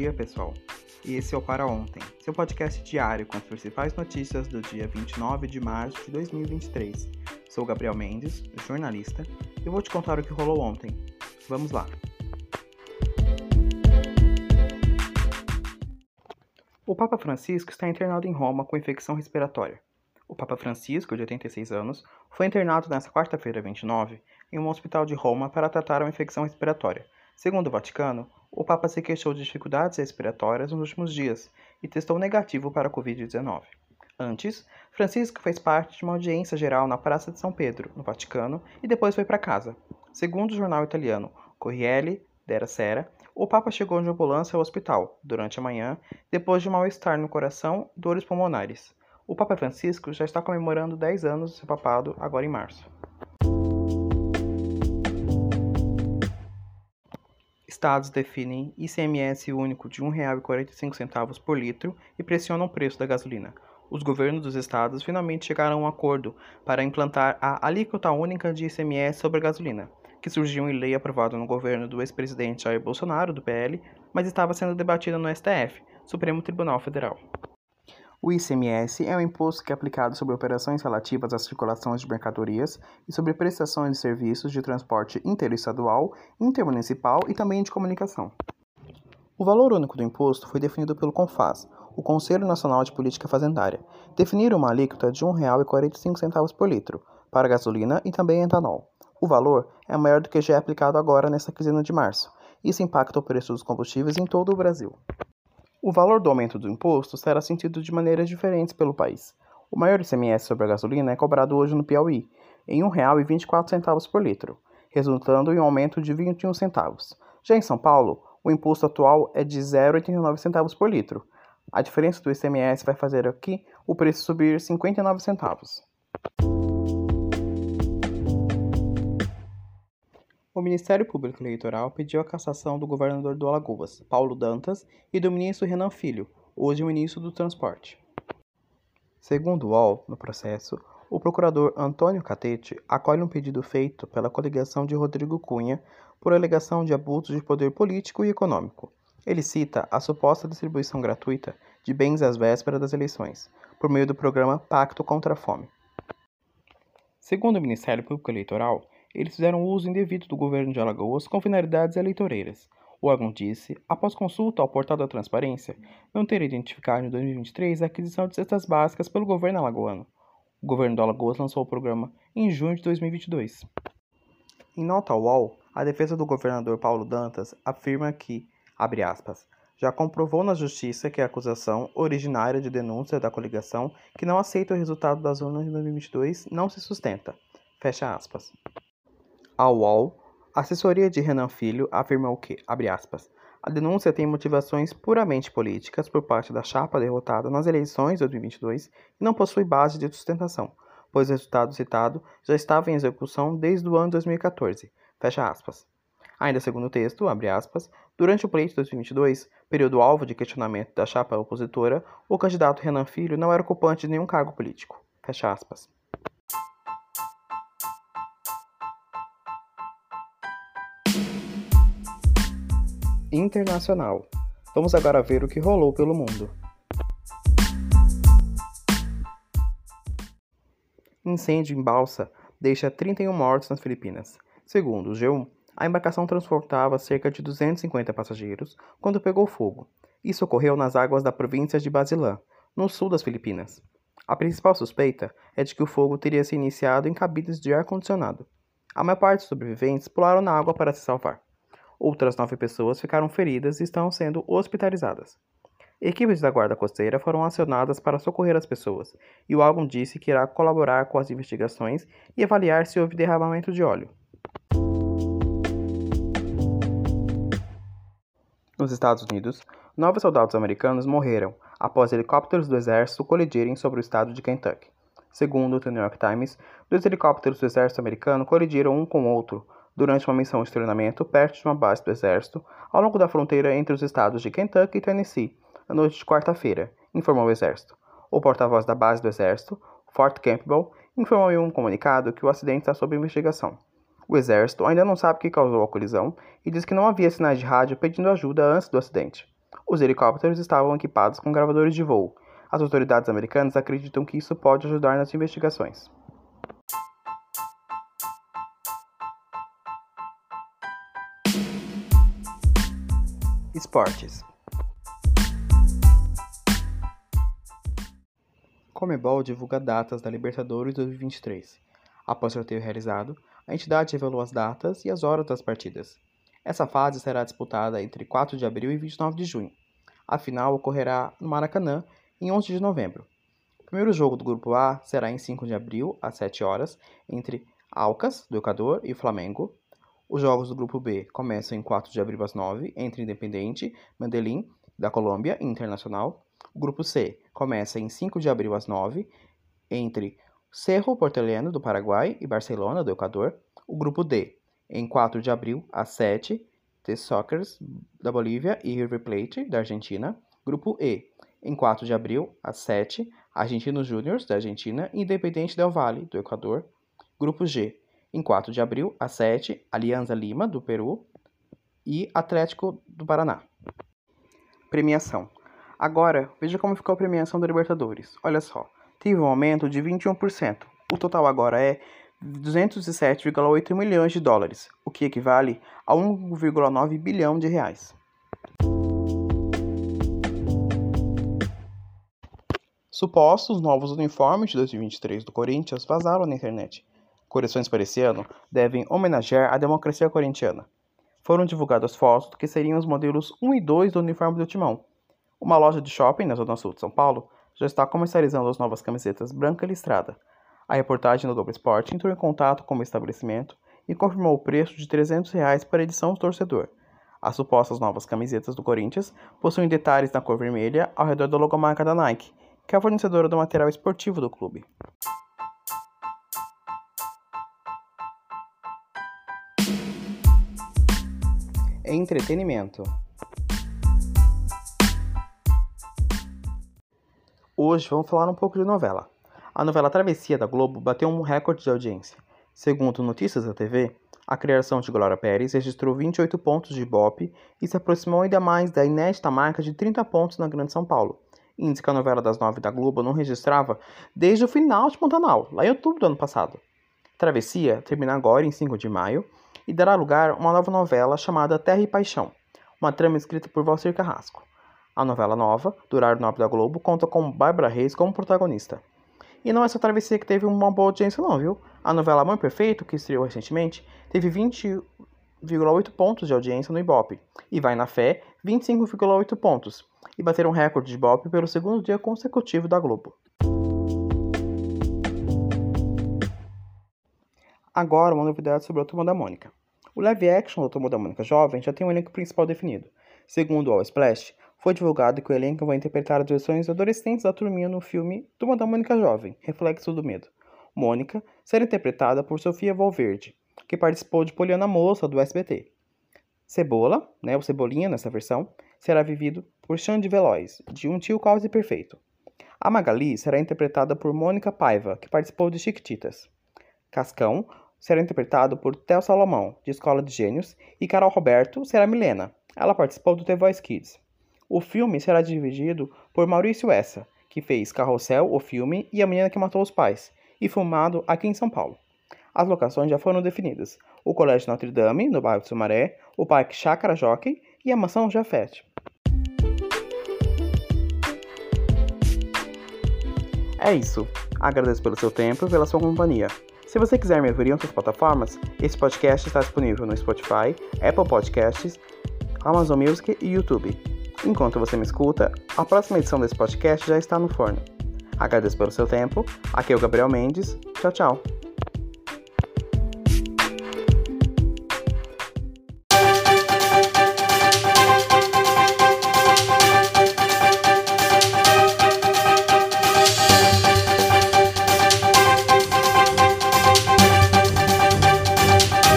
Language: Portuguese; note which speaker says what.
Speaker 1: Dia, pessoal. Esse é o Para Ontem, seu podcast diário com as principais notícias do dia 29 de março de 2023. Sou Gabriel Mendes, jornalista, e vou te contar o que rolou ontem. Vamos lá. O Papa Francisco está internado em Roma com infecção respiratória. O Papa Francisco, de 86 anos, foi internado nesta quarta-feira 29 em um hospital de Roma para tratar uma infecção respiratória. Segundo o Vaticano, o Papa se queixou de dificuldades respiratórias nos últimos dias e testou negativo para a Covid-19. Antes, Francisco fez parte de uma audiência geral na Praça de São Pedro, no Vaticano, e depois foi para casa. Segundo o jornal italiano Corriere della Sera, o Papa chegou de ambulância ao hospital durante a manhã, depois de mal-estar no coração e dores pulmonares. O Papa Francisco já está comemorando 10 anos do seu papado agora em março. Estados definem ICMS único de R$ 1,45 por litro e pressionam o preço da gasolina. Os governos dos estados finalmente chegaram a um acordo para implantar a alíquota única de ICMS sobre a gasolina, que surgiu em lei aprovada no governo do ex-presidente Jair Bolsonaro, do PL, mas estava sendo debatida no STF, Supremo Tribunal Federal. O ICMS é um imposto que é aplicado sobre operações relativas às circulações de mercadorias e sobre prestações de serviços de transporte interestadual, intermunicipal e também de comunicação. O valor único do imposto foi definido pelo CONFAS, o Conselho Nacional de Política Fazendária. Definiram uma alíquota de R$ 1,45 por litro para gasolina e também etanol. O valor é maior do que já é aplicado agora nesta quinzena de março. Isso impacta o preço dos combustíveis em todo o Brasil. O valor do aumento do imposto será sentido de maneiras diferentes pelo país. O maior ICMS sobre a gasolina é cobrado hoje no Piauí, em R$ 1,24 por litro, resultando em um aumento de 21 centavos. Já em São Paulo, o imposto atual é de 0,89 centavos por litro. A diferença do ICMS vai fazer aqui o preço subir 59 centavos. O Ministério Público Eleitoral pediu a cassação do governador do Alagoas, Paulo Dantas, e do ministro Renan Filho, hoje ministro do Transporte. Segundo o UOL, no processo, o procurador Antônio Catete acolhe um pedido feito pela coligação de Rodrigo Cunha por alegação de abuso de poder político e econômico. Ele cita a suposta distribuição gratuita de bens às vésperas das eleições, por meio do programa Pacto contra a Fome. Segundo o Ministério Público Eleitoral, eles fizeram uso indevido do governo de Alagoas com finalidades eleitoreiras. O órgão disse, após consulta ao portal da transparência, não ter identificado em 2023 a aquisição de cestas básicas pelo governo alagoano. O governo do Alagoas lançou o programa em junho de 2022. Em nota ao UOL, a defesa do governador Paulo Dantas afirma que, abre aspas, já comprovou na justiça que a acusação, originária de denúncia da coligação, que não aceita o resultado das urnas de 2022, não se sustenta. Fecha aspas. A UOL, a assessoria de Renan Filho afirmou que, abre aspas, a denúncia tem motivações puramente políticas por parte da chapa derrotada nas eleições de 2022 e não possui base de sustentação, pois o resultado citado já estava em execução desde o ano 2014. Fecha aspas. Ainda segundo o texto, abre aspas, durante o pleito de 2022, período alvo de questionamento da chapa opositora, o candidato Renan Filho não era ocupante de nenhum cargo político. Fecha aspas. Internacional. Vamos agora ver o que rolou pelo mundo. Incêndio em balsa deixa 31 mortos nas Filipinas. Segundo o G1, a embarcação transportava cerca de 250 passageiros quando pegou fogo. Isso ocorreu nas águas da província de Basilã, no sul das Filipinas. A principal suspeita é de que o fogo teria se iniciado em cabines de ar-condicionado. A maior parte dos sobreviventes pularam na água para se salvar. Outras nove pessoas ficaram feridas e estão sendo hospitalizadas. Equipes da Guarda Costeira foram acionadas para socorrer as pessoas, e o órgão disse que irá colaborar com as investigações e avaliar se houve derramamento de óleo. Nos Estados Unidos, nove soldados americanos morreram após helicópteros do exército colidirem sobre o estado de Kentucky. Segundo o The New York Times, dois helicópteros do exército americano colidiram um com o outro durante uma missão de treinamento perto de uma base do exército, ao longo da fronteira entre os estados de Kentucky e Tennessee, na noite de quarta-feira, informou o exército. O porta-voz da base do exército, Fort Campbell, informou em um comunicado que o acidente está sob investigação. O exército ainda não sabe o que causou a colisão e diz que não havia sinais de rádio pedindo ajuda antes do acidente. Os helicópteros estavam equipados com gravadores de voo. As autoridades americanas acreditam que isso pode ajudar nas investigações. Esportes Comebol divulga datas da Libertadores 2023. Após o sorteio realizado, a entidade revelou as datas e as horas das partidas. Essa fase será disputada entre 4 de abril e 29 de junho. A final ocorrerá no Maracanã em 11 de novembro. O primeiro jogo do Grupo A será em 5 de abril, às 7 horas, entre Alcas, do Equador, e Flamengo. Os jogos do Grupo B começam em 4 de abril às 9, entre Independente, Medellín, da Colômbia e Internacional. O grupo C começa em 5 de abril às 9, entre Cerro Porteño do Paraguai e Barcelona do Equador. O grupo D, em 4 de abril às 7, The Sockers da Bolívia e River Plate da Argentina. Grupo E, em 4 de abril às 7, Argentinos Júniors da Argentina e Independente del Valle do Equador. Grupo G, em 4 de abril às 7, Alianza Lima do Peru e Atlético do Paraná. Premiação. Agora, veja como ficou a premiação da Libertadores. Olha só, teve um aumento de 21%. O total agora é 207,8 milhões de dólares, o que equivale a 1,9 bilhão de reais. Supostos novos uniformes de 2023 do Corinthians vazaram na internet. Coleções para esse ano devem homenagear a democracia corintiana. Foram divulgadas fotos que seriam os modelos 1 e 2 do uniforme do Timão, uma loja de shopping na Zona Sul de São Paulo já está comercializando as novas camisetas branca listrada. A reportagem do Globo Esporte entrou em contato com o estabelecimento e confirmou o preço de 300 reais para a edição do torcedor. As supostas novas camisetas do Corinthians possuem detalhes na cor vermelha ao redor da logomarca da Nike, que é a fornecedora do material esportivo do clube. Entretenimento Hoje vamos falar um pouco de novela. A novela Travessia da Globo bateu um recorde de audiência. Segundo notícias da TV, a criação de Glória Pérez registrou 28 pontos de Ibope e se aproximou ainda mais da inédita marca de 30 pontos na Grande São Paulo, índice que a novela das nove da Globo não registrava desde o final de Pantanal, lá em outubro do ano passado. Travessia termina agora em 5 de maio e dará lugar a uma nova novela chamada Terra e Paixão, uma trama escrita por Valcir Carrasco. A novela nova, do horário nobre da Globo, conta com Bárbara Reis como protagonista. E não é essa travessia que teve uma boa audiência não, viu? A novela Amor Perfeito, que estreou recentemente, teve 20,8 pontos de audiência no Ibope. E Vai na Fé, 25,8 pontos. E bateram um recorde de Ibope pelo segundo dia consecutivo da Globo. Agora, uma novidade sobre a Turma da Mônica. O live action da Turma da Mônica Jovem já tem um elenco principal definido. Segundo o All Splash, foi divulgado que o elenco vai interpretar as versões adolescentes da turminha no filme Turma da Mônica Jovem, Reflexo do Medo. Mônica será interpretada por Sofia Valverde, que participou de Poliana Moça do SBT. Cebola, né, o Cebolinha nessa versão, será vivido por Xande Veloz, de Um Tio Quase Perfeito. A Magali será interpretada por Mônica Paiva, que participou de Chiquititas. Cascão será interpretado por Theo Salomão, de Escola de Gênios, e Carol Roberto será Milena. Ela participou do The Voice Kids. O filme será dirigido por Maurício Essa, que fez Carrossel, o filme, e A Menina que Matou os Pais, e filmado aqui em São Paulo. As locações já foram definidas: o Colégio Notre Dame, no bairro de Sumaré, o Parque Chácara Jockey e a Mansão Jafet. É isso. Agradeço pelo seu tempo e pela sua companhia. Se você quiser me ouvir em outras plataformas, esse podcast está disponível no Spotify, Apple Podcasts, Amazon Music e YouTube. Enquanto você me escuta, a próxima edição desse podcast já está no forno. Agradeço pelo seu tempo. Aqui é o Gabriel Mendes. Tchau, tchau.